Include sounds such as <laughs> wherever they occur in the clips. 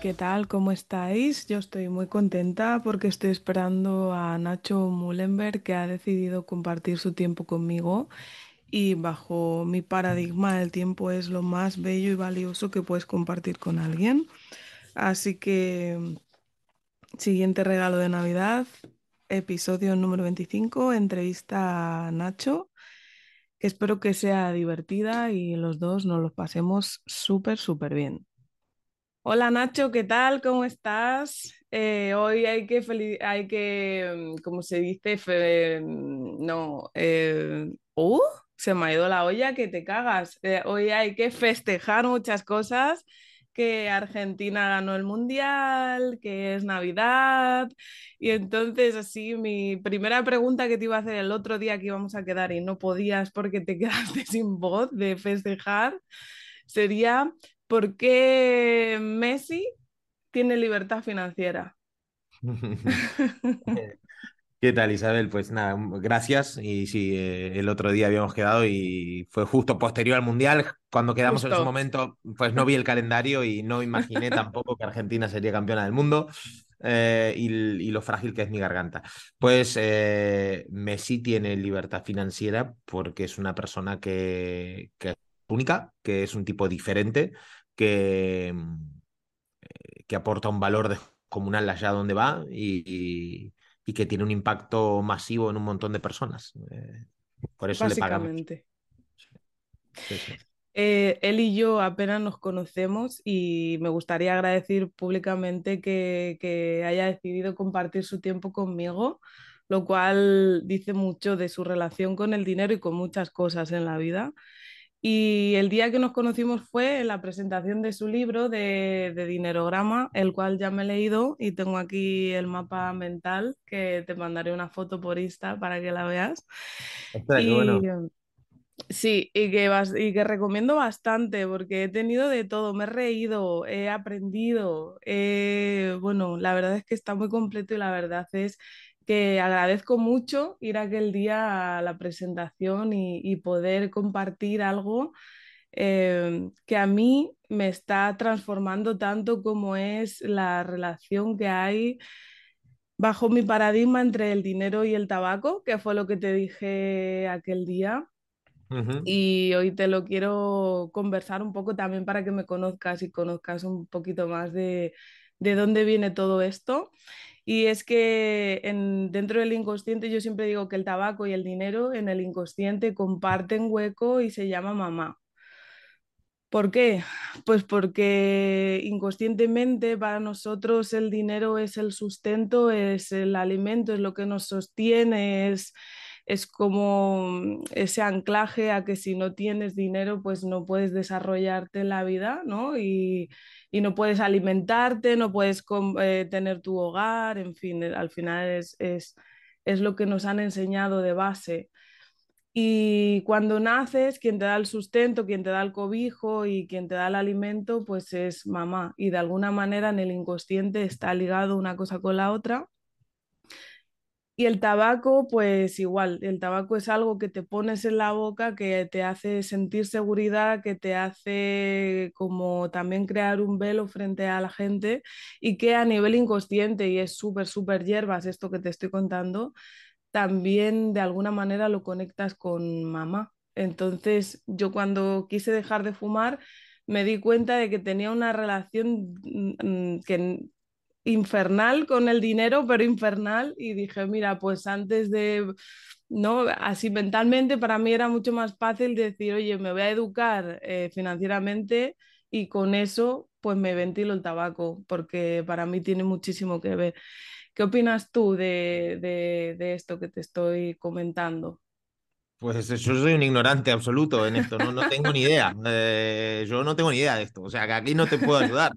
¿qué tal? ¿Cómo estáis? Yo estoy muy contenta porque estoy esperando a Nacho Mullenberg que ha decidido compartir su tiempo conmigo y bajo mi paradigma el tiempo es lo más bello y valioso que puedes compartir con alguien. Así que Siguiente regalo de Navidad, episodio número 25, entrevista a Nacho, espero que sea divertida y los dos nos los pasemos súper, súper bien. Hola Nacho, ¿qué tal? ¿Cómo estás? Eh, hoy hay que, hay que, mm, ¿cómo se dice? Mm, no, eh, uh, se me ha ido la olla que te cagas. Eh, hoy hay que festejar muchas cosas que Argentina ganó el Mundial, que es Navidad. Y entonces, así, mi primera pregunta que te iba a hacer el otro día que íbamos a quedar y no podías porque te <laughs> quedaste sin voz de festejar, sería, ¿por qué Messi tiene libertad financiera? <laughs> <laughs> ¿Qué tal, Isabel? Pues nada, gracias. Y sí, eh, el otro día habíamos quedado y fue justo posterior al Mundial. Cuando quedamos en ese momento, pues no vi el calendario y no imaginé tampoco que Argentina sería campeona del mundo eh, y, lo frágil que es mi garganta. Pues eh, Messi tiene libertad financiera porque es una persona que, que, es única, que es un tipo diferente, que, que aporta un valor comunal allá donde va y y que tiene un impacto masivo en un montón de personas. Eh, por eso le pagamos. Eh, él y yo apenas nos conocemos y me gustaría agradecer públicamente que, que, haya decidido compartir su tiempo conmigo, lo cual dice mucho de su relación con el dinero y con muchas cosas en la vida. Y el día que nos conocimos fue en la presentación de su libro de, de, Dinerograma, el cual ya me he leído y tengo aquí el mapa mental que te mandaré una foto por Insta para que la veas. y, bueno. Sí, y que, y que recomiendo bastante porque he tenido de todo, me he reído, he aprendido, bueno, la verdad es que está muy completo y la verdad es que agradezco mucho ir aquel día a la presentación y, poder compartir algo eh, que a mí me está transformando tanto como es la relación que hay bajo mi paradigma entre el dinero y el tabaco, que fue lo que te dije aquel día. Y hoy te lo quiero conversar un poco también para que me conozcas y conozcas un poquito más de, de dónde viene todo esto. Y es que en, dentro del inconsciente yo siempre digo que el tabaco y el dinero en el inconsciente comparten hueco y se llama mamá. ¿Por qué? Pues porque inconscientemente para nosotros el dinero es el sustento, es el alimento, es lo que nos sostiene, es, es como ese anclaje a que si no tienes dinero pues no puedes desarrollarte la vida, ¿no? Y, y no puedes alimentarte, no puedes eh, tener tu hogar, en fin, eh, al final es, es, es lo que nos han enseñado de base. Y cuando naces, quien te da el sustento, quien te da el cobijo y quien te da el alimento, pues es mamá. Y de alguna manera en el inconsciente está ligado una cosa con la otra. Y el tabaco, pues igual, el tabaco es algo que te pones en la boca, que te hace sentir seguridad, que te hace como también crear un velo frente a la gente y que a nivel inconsciente, y es súper, súper hierbas esto que te estoy contando, también de alguna manera lo conectas con mamá. Entonces yo cuando quise dejar de fumar me di cuenta de que tenía una relación mm, mm, que infernal con el dinero, pero infernal, y dije, mira, pues antes de, ¿no? Así mentalmente para mí era mucho más fácil decir, oye, me voy a educar eh, financieramente y con eso pues me ventilo el tabaco, porque para mí tiene muchísimo que ver. ¿Qué opinas tú de, de, esto que te estoy comentando? Pues yo soy un ignorante absoluto en esto, no, no tengo ni idea. <laughs> Eh, yo no tengo ni idea de esto, o sea que aquí no te puedo ayudar.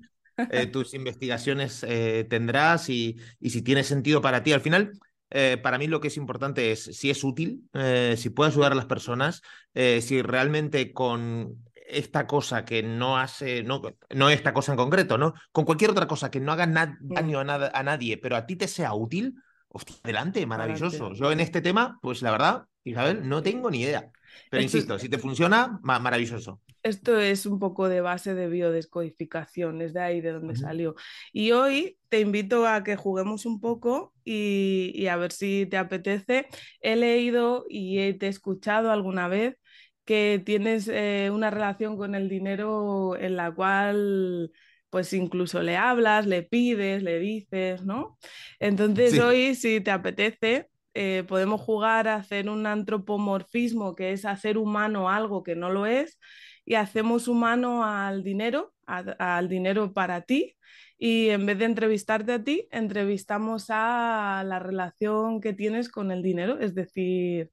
Eh, tus investigaciones eh, tendrás y, y, si tiene sentido para ti. Al final, eh, para mí lo que es importante es si es útil, eh, si puede ayudar a las personas, eh, si realmente con esta cosa que no hace, no, no esta cosa en concreto, ¿no? Con cualquier otra cosa que no haga mm. daño a, nada, a nadie, pero a ti te sea útil, hostia, adelante, maravilloso. Yo en este tema, pues la verdad, Isabel, no tengo ni idea. Pero insisto, si te funciona, maravilloso. Esto es un poco de base de biodescodificación, es de ahí de donde salió. Y hoy te invito a que juguemos un poco y, a ver si te apetece. He leído y te he escuchado alguna vez que tienes eh, una relación con el dinero en la cual pues incluso le hablas, le pides, le dices, ¿no? Entonces hoy, si te apetece, eh, podemos jugar a hacer un antropomorfismo, que es hacer humano algo que no lo es, y hacemos humano al dinero, al dinero para ti, y en vez de entrevistarte a ti, entrevistamos a la relación que tienes con el dinero, es decir,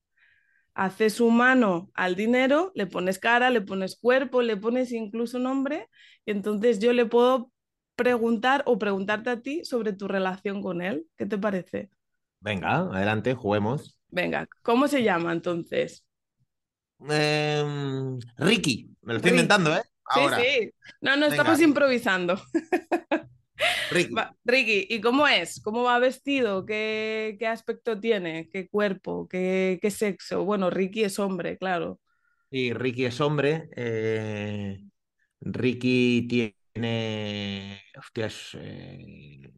haces humano al dinero, le pones cara, le pones cuerpo, le pones incluso nombre, y entonces yo le puedo preguntar o preguntarte a ti sobre tu relación con él. ¿Qué te parece? Venga, adelante, juguemos. Venga, ¿cómo se llama entonces? Em, Ricky, me lo estoy inventando, ¿eh? Sí, sí. No, no, estamos improvisando. <laughs> Ricky. ¿y cómo es? ¿Cómo va vestido? ¿Qué, aspecto tiene? ¿Qué cuerpo? ¿Qué, sexo? Bueno, Ricky es hombre, claro. Sí, Ricky es hombre. Eh, Ricky tiene. Hostias. Eh,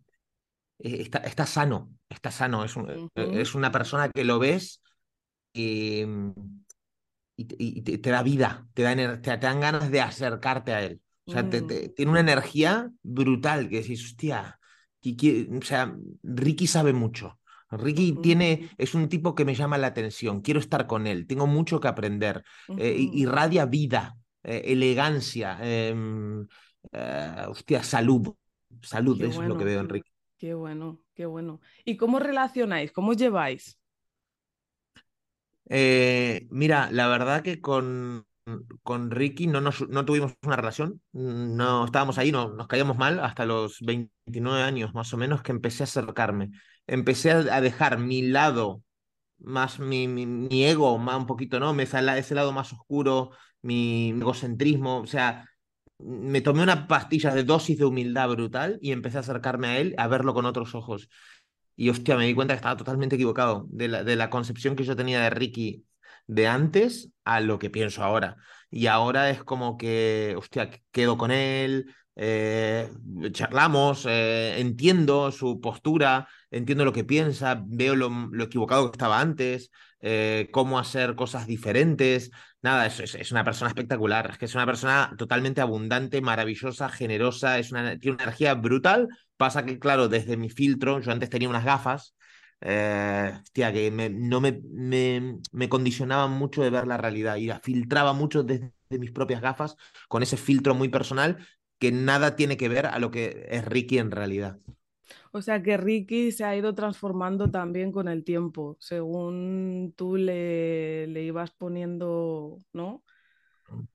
está, sano, está sano. Es, es, una persona que lo ves y, y, te, da vida, te, da, te dan ganas de acercarte a él. O sea, mm. tiene una energía brutal que decís, hostia, o sea, Ricky sabe mucho. Ricky tiene, es un tipo que me llama la atención, quiero estar con él, tengo mucho que aprender, eh, irradia vida, eh, elegancia, em, eh, hostia, salud, salud, eso es lo que veo en Ricky. Qué bueno, qué bueno. ¿Y cómo relacionáis? ¿Cómo lleváis? mira, la verdad que con, con Ricky no, no tuvimos una relación, no estábamos ahí, no, nos caíamos mal hasta los 29 años más o menos que empecé a acercarme. Empecé a, dejar mi lado, más mi, mi, ego, más un poquito, ¿no? Ese lado más oscuro, mi egocentrismo, o sea, me tomé una pastilla de dosis de humildad brutal y empecé a acercarme a él, a verlo con otros ojos. Y hostia, me di cuenta que estaba totalmente equivocado de la, de la concepción que yo tenía de Ricky de antes a lo que pienso ahora. Y ahora es como que, hostia, quedo con él, eh, charlamos, eh, entiendo su postura, entiendo lo que piensa, veo lo, equivocado que estaba antes, eh, cómo hacer cosas diferentes. Nada, es, es, una persona espectacular, es que es una persona totalmente abundante, maravillosa, generosa, es una, tiene una energía brutal. Pasa que, claro, desde mi filtro, yo antes tenía unas gafas eh, hostia, que me, no me, me, me, condicionaba mucho de ver la realidad y la filtraba mucho desde mis propias gafas con ese filtro muy personal que nada tiene que ver a lo que es Ricky en realidad. O sea que Ricky se ha ido transformando también con el tiempo, según tú le, le ibas poniendo, ¿no?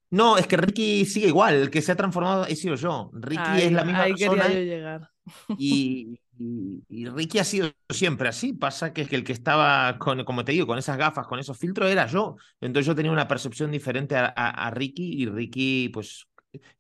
No, es que Ricky sigue igual, el que se ha transformado he sido yo. Ricky es la misma ahí persona. Quería yo llegar. Y, y, Ricky ha sido siempre así. Pasa que es que el que estaba, con, como te digo, con esas gafas, con esos filtros, era yo. Entonces yo tenía una percepción diferente a, a, Ricky y Ricky, pues,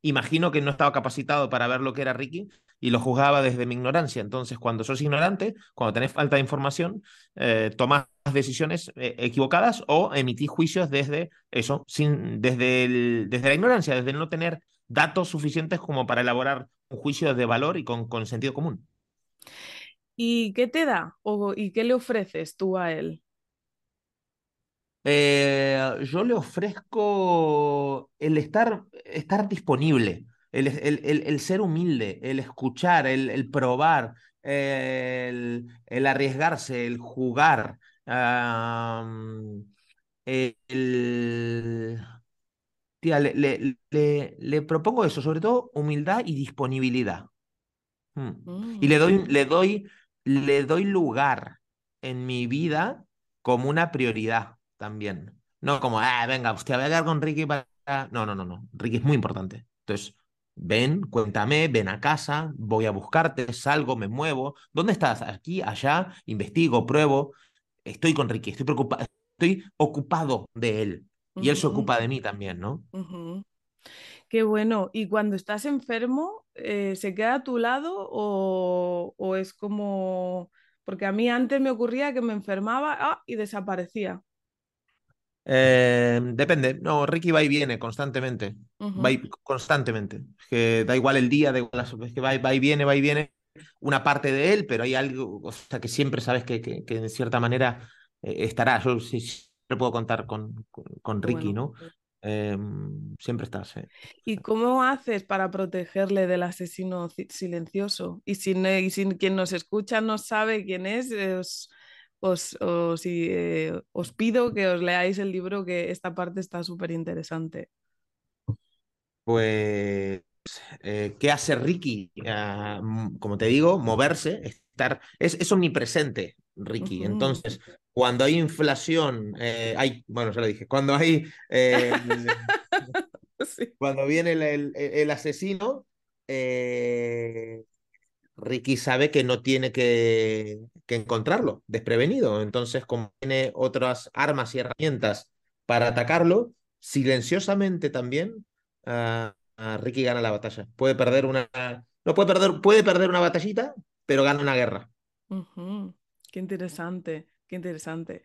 imagino que no estaba capacitado para ver lo que era Ricky y lo juzgaba desde mi ignorancia. Entonces, cuando sos ignorante, cuando tenés falta de información, eh, tomás decisiones eh, equivocadas o emitís juicios desde eso, sin, desde, el, desde la ignorancia, desde no tener datos suficientes como para elaborar un juicio de valor y con, con sentido común. ¿Y qué te da o, y qué le ofreces tú a él? Eh, yo le ofrezco el estar, estar disponible, el, el, ser humilde, el escuchar, el, probar, el, arriesgarse, el jugar. le, le, propongo eso, sobre todo humildad y disponibilidad. Mm. Y le doy, mm. le, doy, le doy lugar en mi vida como una prioridad también. No como, ah, venga, hostia, voy a quedar con Ricky para... No, no, no, no. Ricky es muy importante. Entonces, ven, cuéntame, ven a casa, voy a buscarte, salgo, me muevo. ¿Dónde estás? Aquí, allá, investigo, pruebo. Estoy con Ricky, estoy preocupado, estoy ocupado de él. Y él se ocupa de mí también, ¿no? Qué bueno. ¿Y cuando estás enfermo, eh, se queda a tu lado o, o, es como... Porque a mí antes me ocurría que me enfermaba ah, y desaparecía. Eh, depende. No, Ricky va y viene constantemente. Va y, constantemente. Que da igual el día, da igual es que va, va, y viene, va y viene. Una parte de él, pero hay algo, o sea, que siempre sabes que, que, que de cierta manera eh, estará. Yo sí, siempre puedo contar con, con, Ricky, ¿no? Eh, siempre estás. ¿Y cómo haces para protegerle del asesino silencioso? Y si, y si quien nos escucha no sabe quién es, es os, os, eh, os pido que os leáis el libro, que esta parte está súper interesante. Pues, eh, ¿qué hace Ricky? Uh, como te digo, moverse, estar, es, es omnipresente, Ricky. Uh -huh. Entonces, cuando hay inflación, eh, hay, bueno, ya lo dije, cuando hay, eh, <laughs> sí. cuando viene el, el, el asesino, eh, Ricky sabe que no tiene que, que, encontrarlo desprevenido. Entonces, como tiene otras armas y herramientas para atacarlo, silenciosamente también, uh, uh, Ricky gana la batalla. Puede perder una. No puede perder, puede perder una batallita, pero gana una guerra. Uh -huh. Qué interesante, qué interesante.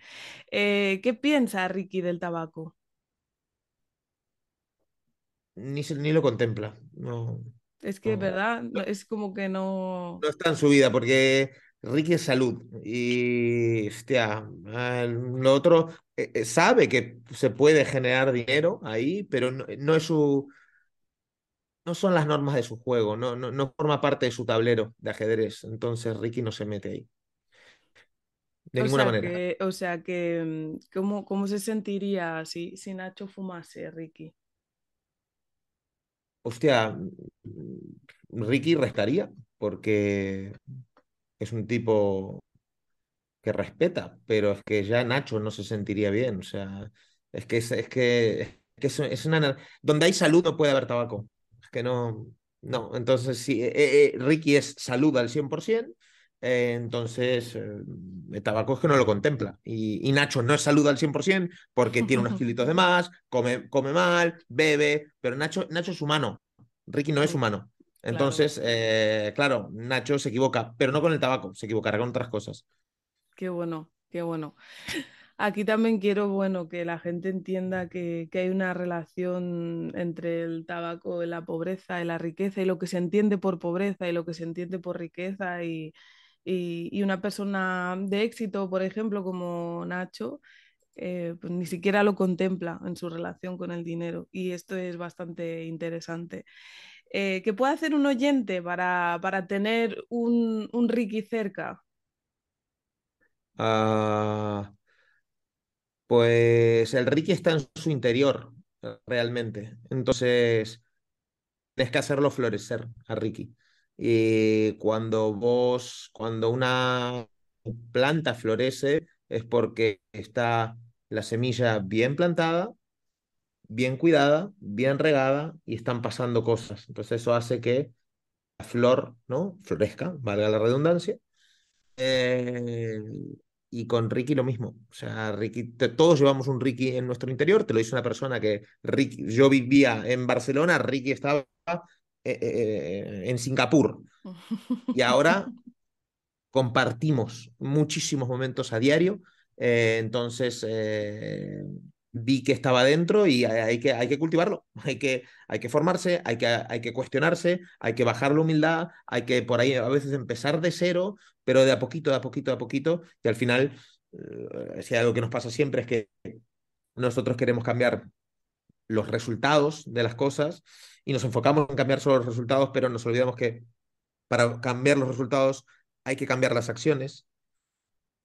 Eh, ¿Qué piensa Ricky del tabaco? Ni, ni lo contempla. No. Es que, ¿verdad? Es como que no... No está en su vida porque Ricky es salud y, hostia, lo otro eh, sabe que se puede generar dinero ahí, pero no, no, es su... No son las normas de su juego, no, no, no forma parte de su tablero de ajedrez, entonces Ricky no se mete ahí. De o ninguna sea manera. Que, o sea que, mm, ¿cómo, cómo se sentiría si, si Nacho fumase, Ricky? Hostia, Ricky restaría, porque es un tipo que respeta, pero es que ya Nacho no se sentiría bien. O sea, es que es, que, es, que es, una. Donde hay salud no puede haber tabaco. Es que no. No, entonces sí, eh, eh, Ricky es salud al 100%, eh, entonces eh, el tabaco es que no lo contempla. Y, y, Nacho no es salud al 100% porque tiene unos <laughs> kilitos de más, come, come mal, bebe, pero Nacho, Nacho es humano, Ricky no es humano. Entonces, claro. Eh, claro, Nacho se equivoca, pero no con el tabaco, se equivocará con otras cosas. Qué bueno, qué bueno. <laughs> Aquí también quiero, bueno, que la gente entienda que, que, hay una relación entre el tabaco y la pobreza y la riqueza y lo que se entiende por pobreza y lo que se entiende por riqueza y, y, una persona de éxito, por ejemplo, como Nacho, eh, pues ni siquiera lo contempla en su relación con el dinero y esto es bastante interesante. Eh, ¿Qué puede hacer un oyente para, para tener un, un, Ricky cerca? Uh, pues el Ricky está en su interior, realmente. Entonces, tienes que hacerlo florecer a Ricky. Y cuando vos, cuando una planta florece, es porque está la semilla bien plantada, bien cuidada, bien regada y están pasando cosas. Entonces eso hace que la flor ¿no? florezca, valga la redundancia. Eh, y con Ricky lo mismo. O sea, Ricky, todos llevamos un Ricky en nuestro interior. Te lo dice una persona que Ricky, yo vivía en Barcelona, Ricky estaba eh, eh, en Singapur. <laughs> Y ahora compartimos muchísimos momentos a diario. Eh, entonces vi que estaba dentro y hay que, hay que cultivarlo, <laughs> hay que, hay que formarse, hay que, hay que cuestionarse, hay que bajar la humildad, hay que por ahí a veces empezar de cero, pero de a poquito, de a poquito, de a poquito, y al final, eh, si hay algo que nos pasa siempre es que nosotros queremos cambiar los resultados de las cosas y nos enfocamos en cambiar solo los resultados, pero nos olvidamos que para cambiar los resultados hay que cambiar las acciones.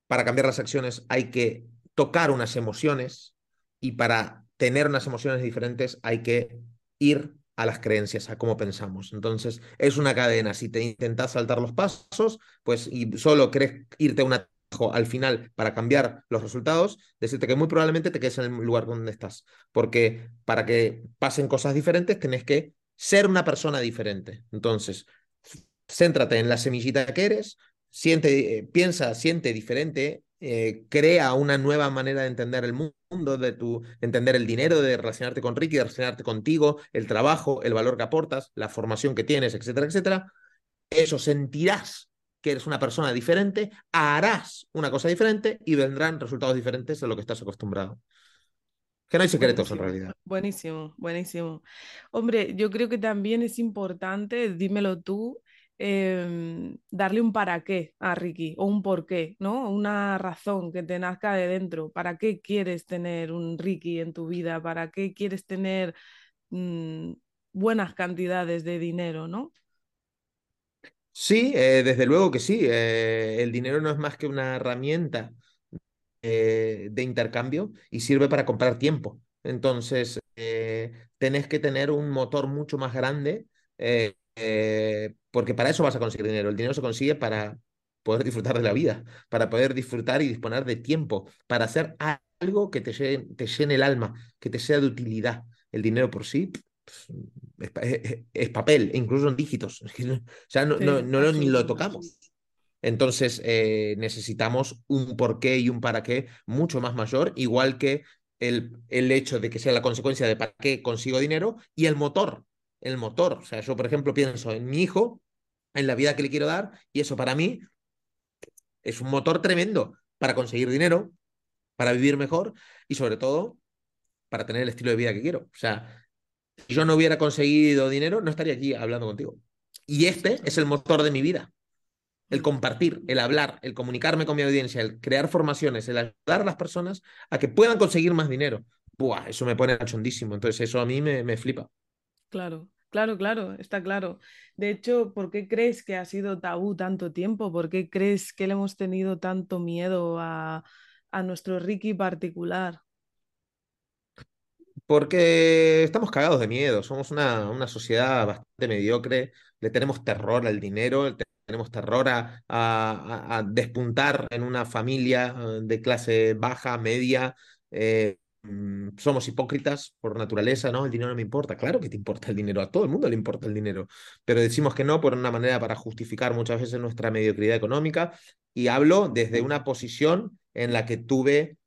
Para cambiar las acciones hay que tocar unas emociones y para tener unas emociones diferentes hay que ir a las creencias, a cómo pensamos. Entonces, es una cadena. Si te intentas saltar los pasos, pues y solo crees irte a un atajo al final para cambiar los resultados, decirte que muy probablemente te quedes en el lugar donde estás. Porque para que pasen cosas diferentes, tenés que ser una persona diferente. Entonces, céntrate en la semillita que eres, siente, eh, piensa, siente diferente, eh, crea una nueva manera de entender el mundo, de tu, entender el dinero, de relacionarte con Ricky, de relacionarte contigo, el trabajo, el valor que aportas, la formación que tienes, etcétera, etcétera. Eso sentirás que eres una persona diferente, harás una cosa diferente y vendrán resultados diferentes de lo que estás acostumbrado. Que no hay secretos en realidad. Buenísimo, buenísimo. Hombre, yo creo que también es importante, dímelo tú, Em, darle un para qué a Ricky o un por qué, ¿no? Una razón que te nazca de dentro. ¿Para qué quieres tener un Ricky en tu vida? ¿Para qué quieres tener mm, buenas cantidades de dinero, ¿no? Sí, eh, desde luego que sí. Eh, el dinero no es más que una herramienta eh, de intercambio y sirve para comprar tiempo. Entonces, tenés que tener un motor mucho más grande porque para eso vas a conseguir dinero. El dinero se consigue para poder disfrutar de la vida, para poder disfrutar y disponer de tiempo, para hacer algo que te llene, te llene el alma, que te sea de utilidad. El dinero por sí es, papel, e incluso en dígitos. <laughs> o sea, no, no, ni lo tocamos. Entonces eh, necesitamos un porqué y un para qué mucho más mayor, igual que el, el hecho de que sea la consecuencia de para qué consigo dinero y el motor el motor. O sea, yo, por ejemplo, pienso en mi hijo, en la vida que le quiero dar, y eso para mí es un motor tremendo para conseguir dinero, para vivir mejor y sobre todo para tener el estilo de vida que quiero. O sea, si yo no hubiera conseguido dinero, no estaría aquí hablando contigo. Y este es el motor de mi vida. El compartir, el hablar, el comunicarme con mi audiencia, el crear formaciones, el ayudar a las personas a que puedan conseguir más dinero. Buah, eso me pone chondísimo. Entonces, eso a mí me, me flipa. Claro, claro, claro, está claro. De hecho, ¿por qué crees que ha sido tabú tanto tiempo? ¿Por qué crees que le hemos tenido tanto miedo a, nuestro Ricky particular? Porque estamos cagados de miedo, somos una, una sociedad bastante mediocre, le tenemos terror al dinero, tenemos terror a, a, despuntar en una familia eh, de clase baja, media, eh, Mm, somos hipócritas por naturaleza, ¿no? El dinero no me importa. Claro que te importa el dinero, a todo el mundo le importa el dinero, pero decimos que no por una manera para justificar muchas veces nuestra mediocridad económica. Y hablo desde una posición en la que tuve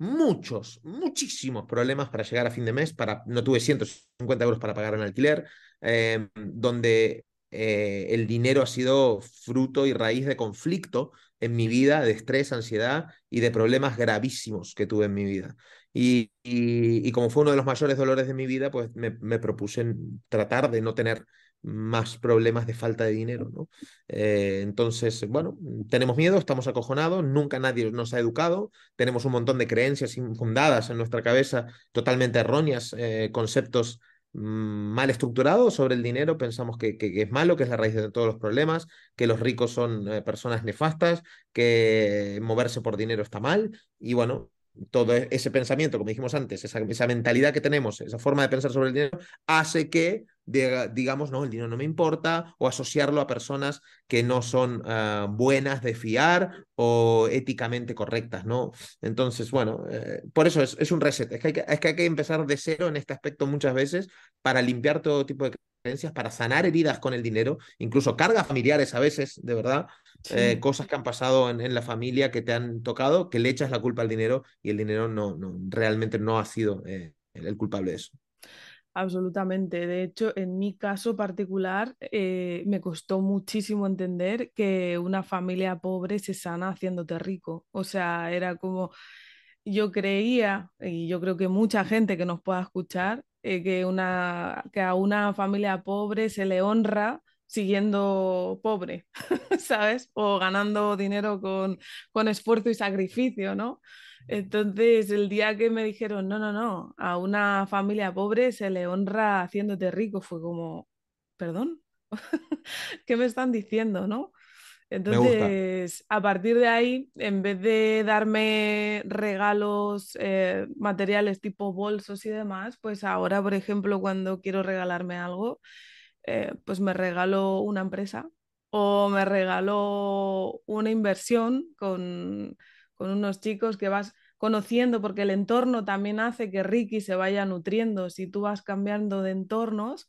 muchos, muchísimos problemas para llegar a fin de mes, para, no tuve 150 euros para pagar un alquiler, em, donde eh, el dinero ha sido fruto y raíz de conflicto en mi vida, de estrés, ansiedad y de problemas gravísimos que tuve en mi vida. Y, y, como fue uno de los mayores dolores de mi vida, pues me, propuse tratar de no tener más problemas de falta de dinero, ¿no? Eh, entonces, bueno, tenemos miedo, estamos acojonados, nunca nadie nos ha educado, tenemos un montón de creencias infundadas en nuestra cabeza, totalmente erróneas, eh, conceptos mm, mal estructurados sobre el dinero, pensamos que, es malo, que es la raíz de todos los problemas, que los ricos son eh, personas nefastas, que moverse por dinero está mal, y bueno, todo e-, ese pensamiento, como dijimos antes, esa, mentalidad que tenemos, esa forma de pensar sobre el dinero, hace que digamos, no, el dinero no me importa, o asociarlo a personas que no son ah, buenas de fiar o éticamente correctas, ¿no? Entonces, bueno, eh, por eso es, es, un reset, es que, hay que, es que hay que empezar de cero en este aspecto muchas veces para limpiar todo tipo de creencias, para sanar heridas con el dinero, incluso cargas familiares a veces, de verdad, eh, cosas que han pasado en, la familia que te han tocado, que le echas la culpa al dinero y el dinero no, no realmente no ha sido eh, el culpable de eso. Absolutamente. De hecho, en mi caso particular, eh, me costó muchísimo entender que una familia pobre se sana haciéndote rico. O sea, era como yo creía, y yo creo que mucha gente que nos pueda escuchar, que, una, que a una familia pobre se le honra siguiendo pobre, <laughs> ¿sabes? O ganando dinero con, con esfuerzo y sacrificio, ¿no? Entonces, el día que me dijeron, no, no, no, a una familia pobre se le honra haciéndote rico, fue como, perdón, <laughs> ¿qué me están diciendo, no? Entonces, a partir de ahí, en vez de darme regalos eh, materiales tipo bolsos y demás, pues ahora, por ejemplo, cuando quiero regalarme algo, eh, pues me regalo una empresa o me regalo una inversión con, con unos chicos que vas conociendo, porque el entorno también hace que Ricky se vaya nutriendo. Si tú vas cambiando de entornos,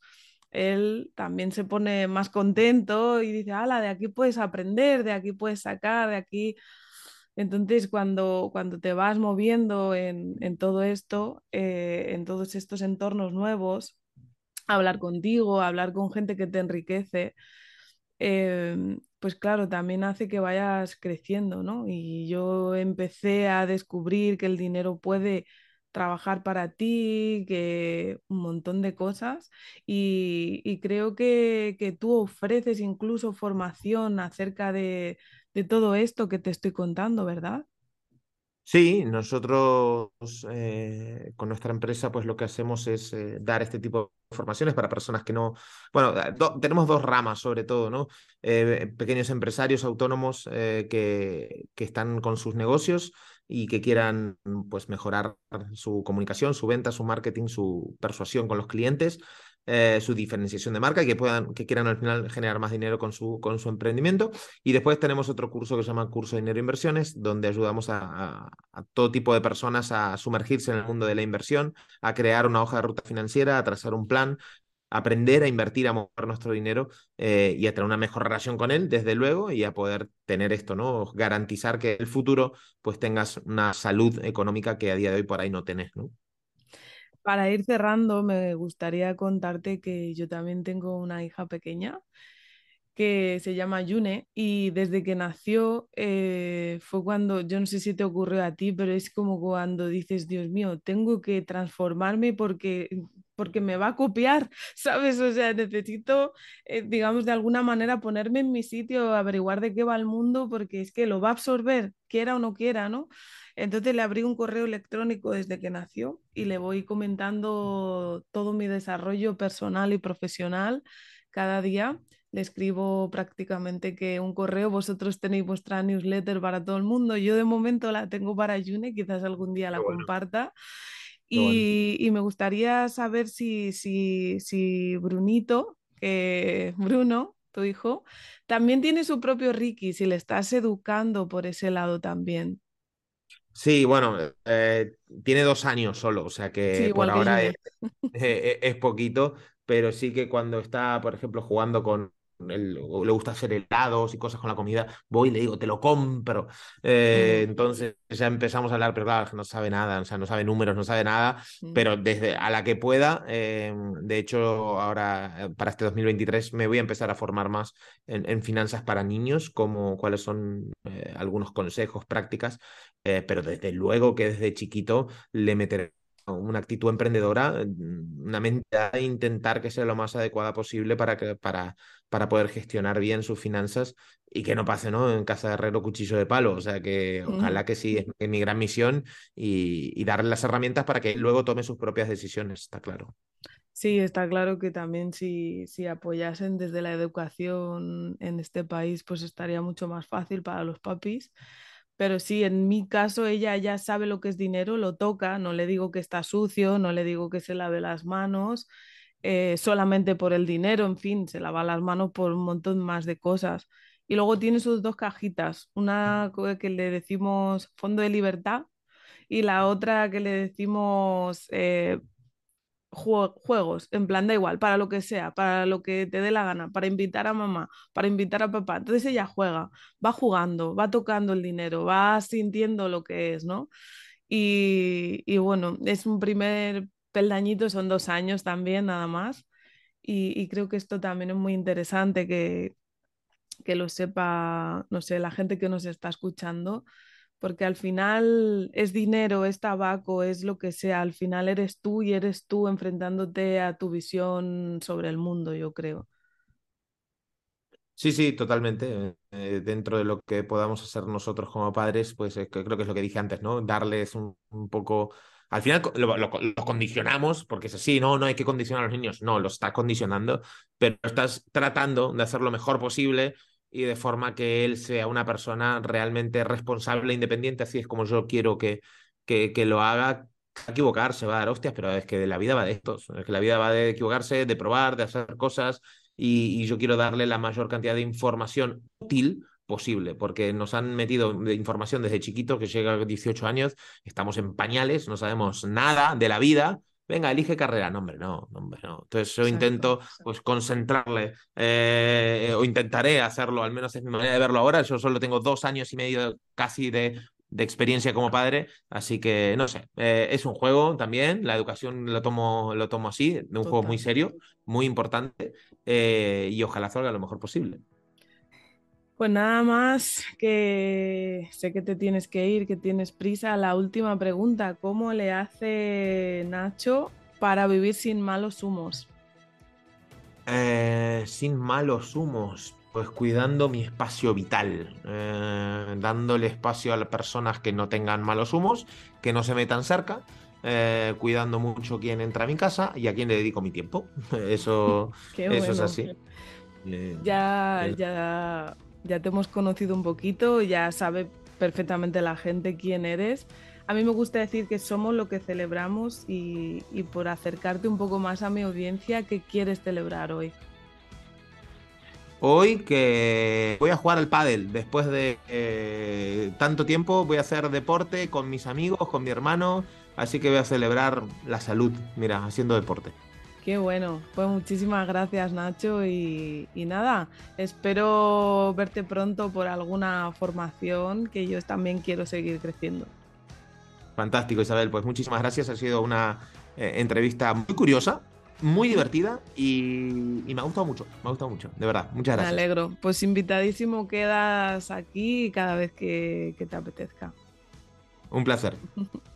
él también se pone más contento y dice, ala, de aquí puedes aprender, de aquí puedes sacar, de aquí... Entonces, cuando, cuando te vas moviendo en, en todo esto, eh, en todos estos entornos nuevos, hablar contigo, hablar con gente que te enriquece, eh, pues claro, también hace que vayas creciendo, ¿no? Y yo empecé a descubrir que el dinero puede trabajar para ti, que un montón de cosas. Y, creo que, que, tú ofreces incluso formación acerca de, de todo esto que te estoy contando, ¿verdad? Sí, nosotros eh, con nuestra empresa pues lo que hacemos es eh, dar este tipo de formaciones para personas que no, bueno, tenemos dos ramas sobre todo, ¿no? Eh, pequeños empresarios autónomos que, que están con sus negocios y que quieran pues mejorar su comunicación, su venta, su marketing, su persuasión con los clientes eh, su diferenciación de marca y que puedan, que quieran al final generar más dinero con su, con su emprendimiento. Y después tenemos otro curso que se llama Curso de Dinero e Inversiones, donde ayudamos a, todo tipo de personas a sumergirse en el mundo de la inversión, a crear una hoja de ruta financiera, a trazar un plan, aprender a invertir, a mover nuestro dinero eh, y a tener una mejor relación con él, desde luego, y a poder tener esto, ¿no? Garantizar que en el futuro pues tengas una salud económica que a día de hoy por ahí no tenés, ¿no? Para ir cerrando, me gustaría contarte que yo también tengo una hija pequeña que se llama Yune y desde que nació eh, fue cuando, yo no sé si te ocurrió a ti, pero es como cuando dices, Dios mío, tengo que transformarme porque, porque me va a copiar, <laughs> ¿sabes? O sea, necesito, eh, digamos, de alguna manera ponerme en mi sitio, averiguar de qué va el mundo, porque es que lo va a absorber, quiera o no quiera, ¿no? Entonces le abrí un correo electrónico desde que nació y le voy comentando todo mi desarrollo personal y profesional cada día. Le escribo prácticamente que un correo, vosotros tenéis vuestra newsletter para todo el mundo. Yo de momento la tengo para June, quizás algún día la comparta. Y, me gustaría saber si, si, si Brunito, <laughs> Bruno, tu hijo, también tiene su propio Ricky, si le estás educando por ese lado también. Sí, bueno, eh, tiene dos años solo, o sea que por ahora <laughs> es, es, poquito, pero sí que cuando está, por ejemplo, jugando con, le gusta hacer helados y cosas con la comida, voy y le digo, te lo compro. Eh, entonces ya empezamos a hablar, pero claro, no sabe nada, o sea, no sabe números, no sabe nada, pero desde a la que pueda, eh, de hecho, ahora eh, para este 2023 me voy a empezar a formar más en, finanzas para niños, como cuáles son algunos consejos, prácticas, pero desde luego que desde chiquito le meteré una actitud emprendedora, una mente a intentar que sea lo más adecuada posible para, que, para, para poder gestionar bien sus finanzas y que no pase, ¿no? En casa de herrero cuchillo de palo. O sea que ojalá que sí, es, mi gran misión y, darle las herramientas para que luego tome sus propias decisiones, está claro. Sí, está claro que también si, si apoyasen desde la educación en este país, pues estaría mucho más fácil para los papis pero sí, en mi caso ella ya sabe lo que es dinero, lo toca, no le digo que está sucio, no le digo que se lave las manos eh, solamente por el dinero, en fin, se lava las manos por un montón más de cosas. Y luego tiene sus dos cajitas, una que le decimos fondo de libertad y la otra que le decimos eh, juegos, en plan da igual, para lo que sea, para lo que te dé la gana, para invitar a mamá, para invitar a papá. Entonces ella juega, va jugando, va tocando el dinero, va sintiendo lo que es, ¿no? Y, y bueno, es un primer peldañito, son dos años también, nada más. Y, y creo que esto también es muy interesante que, que lo sepa, no sé, la gente que nos está escuchando porque al final es dinero, es tabaco, es lo que sea, al final eres tú y eres tú enfrentándote a tu visión sobre el mundo, yo creo. Sí, sí, totalmente. Eh, dentro de lo que podamos hacer nosotros como padres, pues eh, creo que es lo que dije antes, ¿no? Darles un, poco... Al final lo, condicionamos, porque es así, no, no hay que condicionar a los niños, no, lo está condicionando, pero estás tratando de hacer lo mejor posible y de forma que él sea una persona realmente responsable e independiente, así es como yo quiero que, que, que lo haga. equivocarse, va a dar hostias, pero es que la vida va de estos, es que la vida va de equivocarse, de probar, de hacer cosas y, yo quiero darle la mayor cantidad de información útil posible, porque nos han metido de información desde chiquitos, que llega a 18 años, estamos en pañales, no sabemos nada de la vida, venga, elige carrera. No, hombre, no, hombre, no. Entonces yo intento pues concentrarle eh, o intentaré hacerlo, al menos es mi manera de verlo ahora. Yo solo tengo dos años y medio casi de, de experiencia como padre, así que no sé, eh, es un juego también, la educación lo tomo, lo tomo así, de un juego muy serio, muy importante eh, y ojalá salga lo mejor posible. Pues nada más que sé que te tienes que ir, que tienes prisa. La última pregunta, ¿cómo le hace Nacho para vivir sin malos humos? Eh, sin malos humos, pues cuidando mi espacio vital, eh, dándole espacio a las personas que no tengan malos humos, que no se metan cerca, eh, cuidando mucho quién entra a mi casa y a quién le dedico mi tiempo. <laughs> Eso, <laughs> eso es así. ya, ya, ya te hemos conocido un poquito, ya sabe perfectamente la gente quién eres. A mí me gusta decir que somos lo que celebramos y, por acercarte un poco más a mi audiencia, ¿qué quieres celebrar hoy? hoy que voy a jugar al pádel. Después de eh, tanto tiempo voy a hacer deporte con mis amigos, con mi hermano, así que voy a celebrar la salud, mira, haciendo deporte. Qué bueno, pues muchísimas gracias Nacho y, y, nada, espero verte pronto por alguna formación que yo también quiero seguir creciendo. Fantástico Isabel, pues muchísimas gracias, ha sido una eh, entrevista muy curiosa, muy divertida y, me ha gustado mucho, me ha gustado mucho, de verdad, muchas gracias. Me alegro, pues invitadísimo quedas aquí cada vez que te apetezca. Un placer. <laughs>